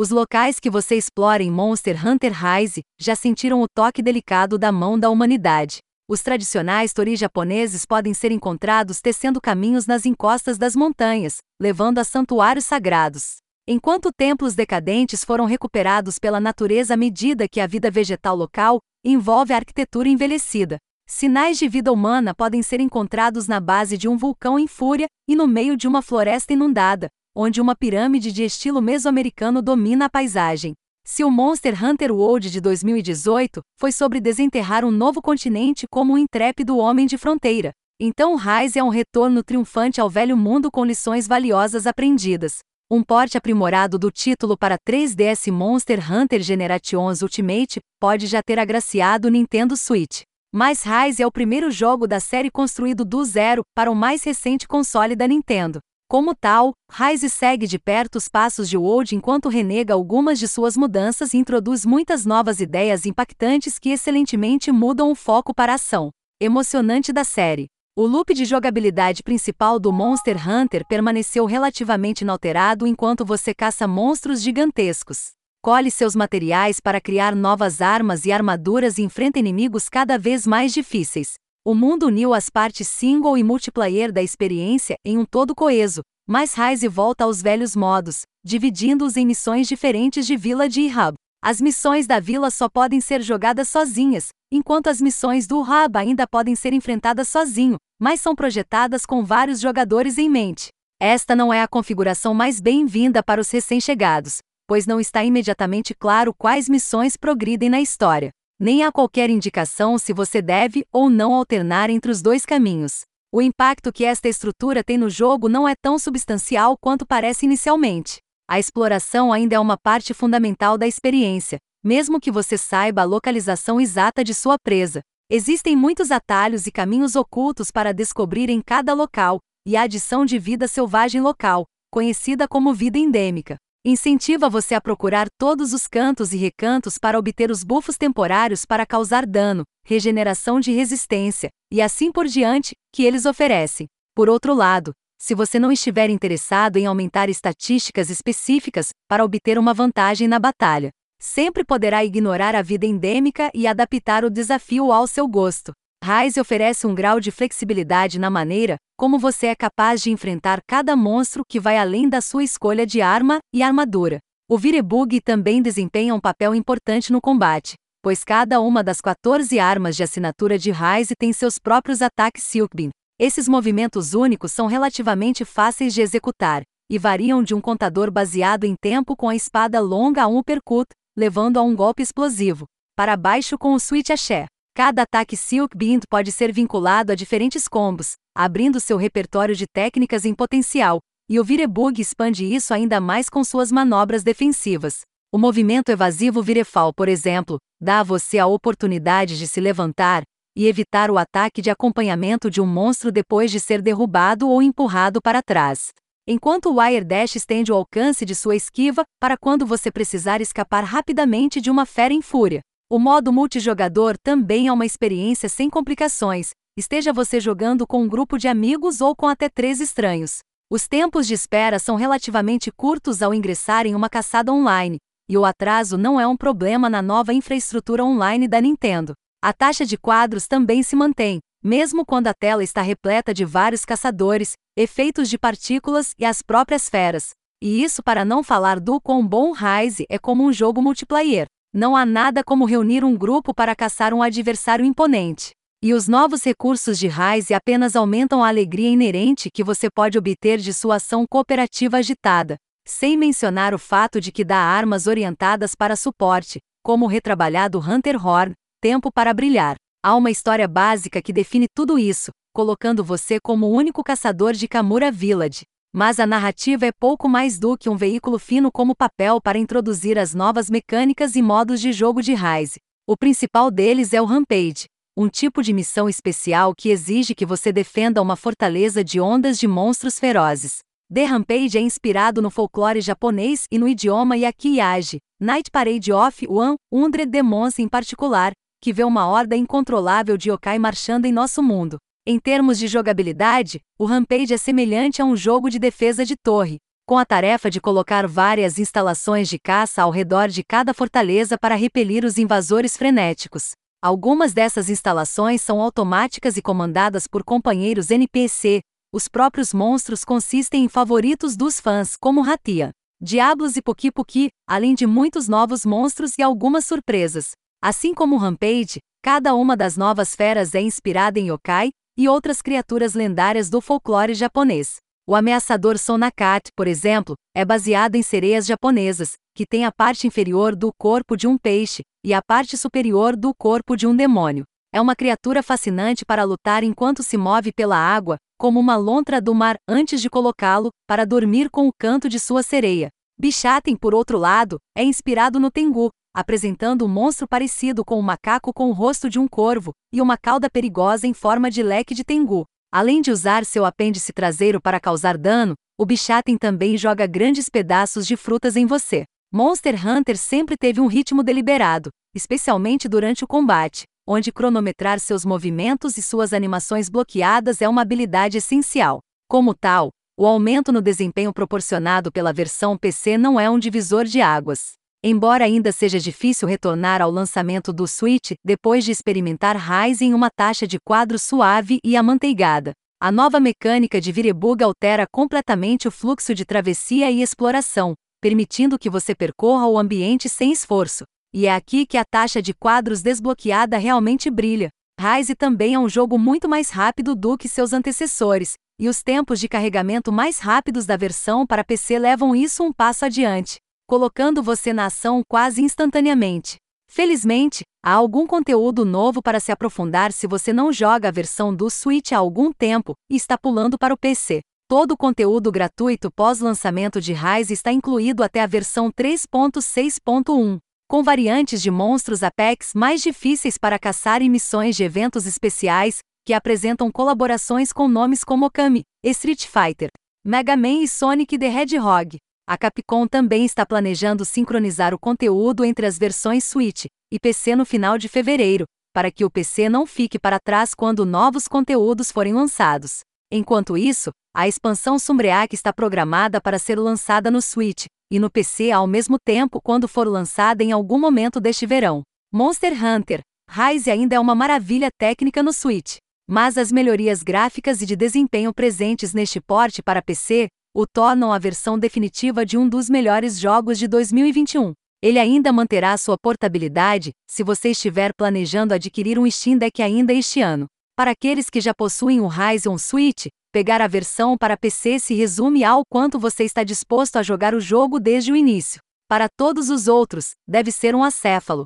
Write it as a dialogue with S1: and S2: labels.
S1: Os locais que você explora em Monster Hunter Rise já sentiram o toque delicado da mão da humanidade. Os tradicionais toris japoneses podem ser encontrados tecendo caminhos nas encostas das montanhas, levando a santuários sagrados. Enquanto templos decadentes foram recuperados pela natureza à medida que a vida vegetal local envolve a arquitetura envelhecida. Sinais de vida humana podem ser encontrados na base de um vulcão em fúria e no meio de uma floresta inundada, onde uma pirâmide de estilo mesoamericano domina a paisagem. Se o Monster Hunter World de 2018 foi sobre desenterrar um novo continente como um intrépido homem de fronteira, então Rise é um retorno triunfante ao velho mundo com lições valiosas aprendidas. Um porte aprimorado do título para 3DS Monster Hunter Generations Ultimate pode já ter agraciado o Nintendo Switch. Mas Rise é o primeiro jogo da série construído do zero para o mais recente console da Nintendo. Como tal, Rise segue de perto os passos de Wold enquanto renega algumas de suas mudanças e introduz muitas novas ideias impactantes que excelentemente mudam o foco para a ação emocionante da série. O loop de jogabilidade principal do Monster Hunter permaneceu relativamente inalterado enquanto você caça monstros gigantescos. Colhe seus materiais para criar novas armas e armaduras e enfrenta inimigos cada vez mais difíceis. O mundo uniu as partes single e multiplayer da experiência em um todo coeso, mas Rise volta aos velhos modos, dividindo-os em missões diferentes de Village e Hub. As missões da vila só podem ser jogadas sozinhas, enquanto as missões do Hub ainda podem ser enfrentadas sozinho, mas são projetadas com vários jogadores em mente. Esta não é a configuração mais bem-vinda para os recém-chegados, pois não está imediatamente claro quais missões progridem na história nem há qualquer indicação se você deve ou não alternar entre os dois caminhos. O impacto que esta estrutura tem no jogo não é tão substancial quanto parece inicialmente. A exploração ainda é uma parte fundamental da experiência, mesmo que você saiba a localização exata de sua presa. Existem muitos atalhos e caminhos ocultos para descobrir em cada local, e a adição de vida selvagem local, conhecida como vida endêmica, Incentiva você a procurar todos os cantos e recantos para obter os buffos temporários para causar dano, regeneração de resistência, e assim por diante, que eles oferecem. Por outro lado, se você não estiver interessado em aumentar estatísticas específicas para obter uma vantagem na batalha, sempre poderá ignorar a vida endêmica e adaptar o desafio ao seu gosto. Rise oferece um grau de flexibilidade na maneira como você é capaz de enfrentar cada monstro que vai além da sua escolha de arma e armadura. O Virebug também desempenha um papel importante no combate, pois cada uma das 14 armas de assinatura de Rise tem seus próprios ataques Silkbeam. Esses movimentos únicos são relativamente fáceis de executar, e variam de um contador baseado em tempo com a espada longa a um uppercut, levando a um golpe explosivo, para baixo com o Switch Axé. Cada ataque Silk Bind pode ser vinculado a diferentes combos, abrindo seu repertório de técnicas em potencial, e o Virebug expande isso ainda mais com suas manobras defensivas. O movimento evasivo Virefal, por exemplo, dá a você a oportunidade de se levantar e evitar o ataque de acompanhamento de um monstro depois de ser derrubado ou empurrado para trás. Enquanto o Wire Dash estende o alcance de sua esquiva para quando você precisar escapar rapidamente de uma fera em fúria. O modo multijogador também é uma experiência sem complicações, esteja você jogando com um grupo de amigos ou com até três estranhos. Os tempos de espera são relativamente curtos ao ingressar em uma caçada online, e o atraso não é um problema na nova infraestrutura online da Nintendo. A taxa de quadros também se mantém, mesmo quando a tela está repleta de vários caçadores, efeitos de partículas e as próprias feras. E isso para não falar do quão bom Rise é como um jogo multiplayer. Não há nada como reunir um grupo para caçar um adversário imponente. E os novos recursos de Rise apenas aumentam a alegria inerente que você pode obter de sua ação cooperativa agitada, sem mencionar o fato de que dá armas orientadas para suporte, como o retrabalhado Hunter Horn, Tempo para Brilhar. Há uma história básica que define tudo isso, colocando você como o único caçador de Kamura Village. Mas a narrativa é pouco mais do que um veículo fino como papel para introduzir as novas mecânicas e modos de jogo de Rise. O principal deles é o Rampage, um tipo de missão especial que exige que você defenda uma fortaleza de ondas de monstros ferozes. The Rampage é inspirado no folclore japonês e no idioma Yakiage, Night Parade of One Hundred Demons em particular, que vê uma horda incontrolável de yokai marchando em nosso mundo. Em termos de jogabilidade, o Rampage é semelhante a um jogo de defesa de torre. com a tarefa de colocar várias instalações de caça ao redor de cada fortaleza para repelir os invasores frenéticos. Algumas dessas instalações são automáticas e comandadas por companheiros NPC. Os próprios monstros consistem em favoritos dos fãs, como Ratia, Diablos e Puki Puki, além de muitos novos monstros e algumas surpresas. Assim como Rampage, cada uma das novas feras é inspirada em yokai e outras criaturas lendárias do folclore japonês. O ameaçador Sonakat, por exemplo, é baseado em sereias japonesas, que têm a parte inferior do corpo de um peixe e a parte superior do corpo de um demônio. É uma criatura fascinante para lutar enquanto se move pela água, como uma lontra do mar antes de colocá-lo para dormir com o canto de sua sereia. Bichaten, por outro lado, é inspirado no Tengu, apresentando um monstro parecido com um macaco com o rosto de um corvo e uma cauda perigosa em forma de leque de Tengu. Além de usar seu apêndice traseiro para causar dano, o Bichaten também joga grandes pedaços de frutas em você. Monster Hunter sempre teve um ritmo deliberado, especialmente durante o combate, onde cronometrar seus movimentos e suas animações bloqueadas é uma habilidade essencial. Como tal, o aumento no desempenho proporcionado pela versão PC não é um divisor de águas. Embora ainda seja difícil retornar ao lançamento do Switch depois de experimentar Rise em uma taxa de quadro suave e amanteigada, a nova mecânica de Virebug altera completamente o fluxo de travessia e exploração, permitindo que você percorra o ambiente sem esforço. E é aqui que a taxa de quadros desbloqueada realmente brilha. Rise também é um jogo muito mais rápido do que seus antecessores, e os tempos de carregamento mais rápidos da versão para PC levam isso um passo adiante colocando você na ação quase instantaneamente. Felizmente, há algum conteúdo novo para se aprofundar se você não joga a versão do Switch há algum tempo e está pulando para o PC. Todo o conteúdo gratuito pós-lançamento de Rise está incluído até a versão 3.6.1, com variantes de monstros Apex mais difíceis para caçar e missões de eventos especiais, que apresentam colaborações com nomes como Okami, Street Fighter, Mega Man e Sonic the Hedgehog. A Capcom também está planejando sincronizar o conteúdo entre as versões Switch e PC no final de fevereiro, para que o PC não fique para trás quando novos conteúdos forem lançados. Enquanto isso, a expansão Sumbreak está programada para ser lançada no Switch e no PC ao mesmo tempo quando for lançada em algum momento deste verão. Monster Hunter Rise ainda é uma maravilha técnica no Switch, mas as melhorias gráficas e de desempenho presentes neste porte para PC o tornam a versão definitiva de um dos melhores jogos de 2021. Ele ainda manterá sua portabilidade, se você estiver planejando adquirir um Steam Deck ainda este ano. Para aqueles que já possuem o Ryzen Switch, pegar a versão para PC se resume ao quanto você está disposto a jogar o jogo desde o início. Para todos os outros, deve ser um acéfalo.